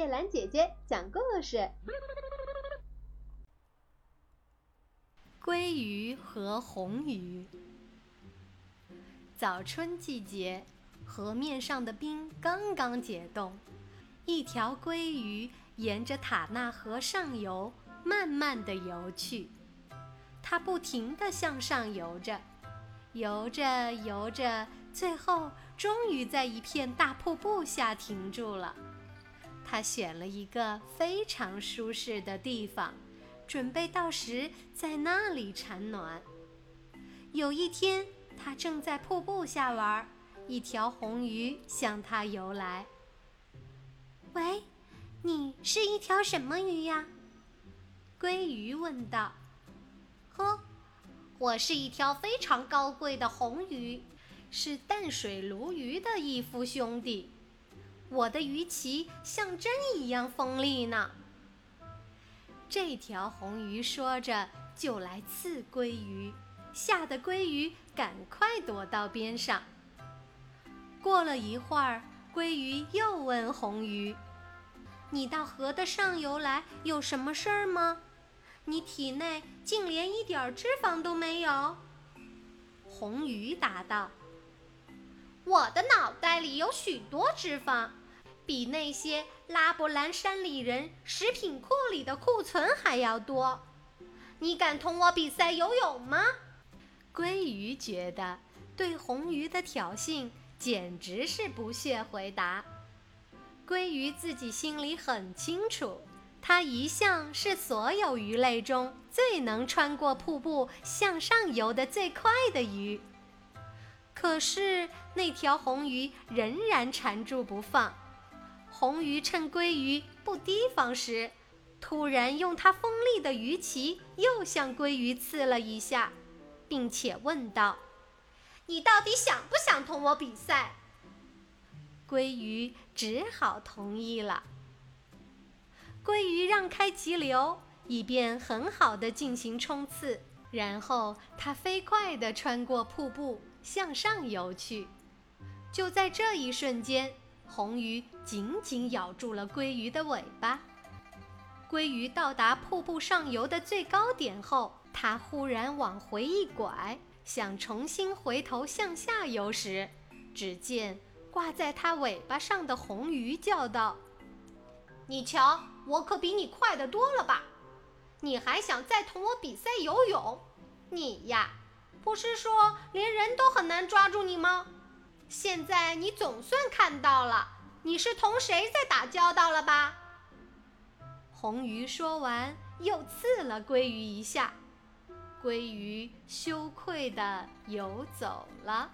叶兰姐姐讲故事：鲑鱼和红鱼。早春季节，河面上的冰刚刚解冻，一条鲑鱼沿着塔纳河上游，慢慢地游去。它不停地向上游着，游着游着，最后终于在一片大瀑布下停住了。他选了一个非常舒适的地方，准备到时在那里产卵。有一天，他正在瀑布下玩，一条红鱼向他游来。“喂，你是一条什么鱼呀？”鲑鱼问道。“呵，我是一条非常高贵的红鱼，是淡水鲈鱼的一夫兄弟。”我的鱼鳍像针一样锋利呢。这条红鱼说着，就来刺鲑鱼，吓得鲑鱼赶快躲到边上。过了一会儿，鲑鱼又问红鱼：“你到河的上游来有什么事儿吗？你体内竟连一点脂肪都没有？”红鱼答道：“我的脑袋里有许多脂肪。”比那些拉伯兰山里人食品库里的库存还要多，你敢同我比赛游泳吗？鲑鱼觉得对红鱼的挑衅简直是不屑回答。鲑鱼自己心里很清楚，它一向是所有鱼类中最能穿过瀑布向上游的最快的鱼。可是那条红鱼仍然缠住不放。红鱼趁鲑鱼不提防时，突然用它锋利的鱼鳍又向鲑鱼刺了一下，并且问道：“你到底想不想同我比赛？”鲑鱼只好同意了。鲑鱼让开急流，以便很好的进行冲刺，然后它飞快地穿过瀑布向上游去。就在这一瞬间。红鱼紧紧咬住了鲑鱼的尾巴。鲑鱼到达瀑布上游的最高点后，它忽然往回一拐，想重新回头向下游时，只见挂在它尾巴上的红鱼叫道：“你瞧，我可比你快得多了吧？你还想再同我比赛游泳？你呀，不是说连人都很难抓住你吗？”现在你总算看到了，你是同谁在打交道了吧？红鱼说完，又刺了鲑鱼一下，鲑鱼羞愧地游走了。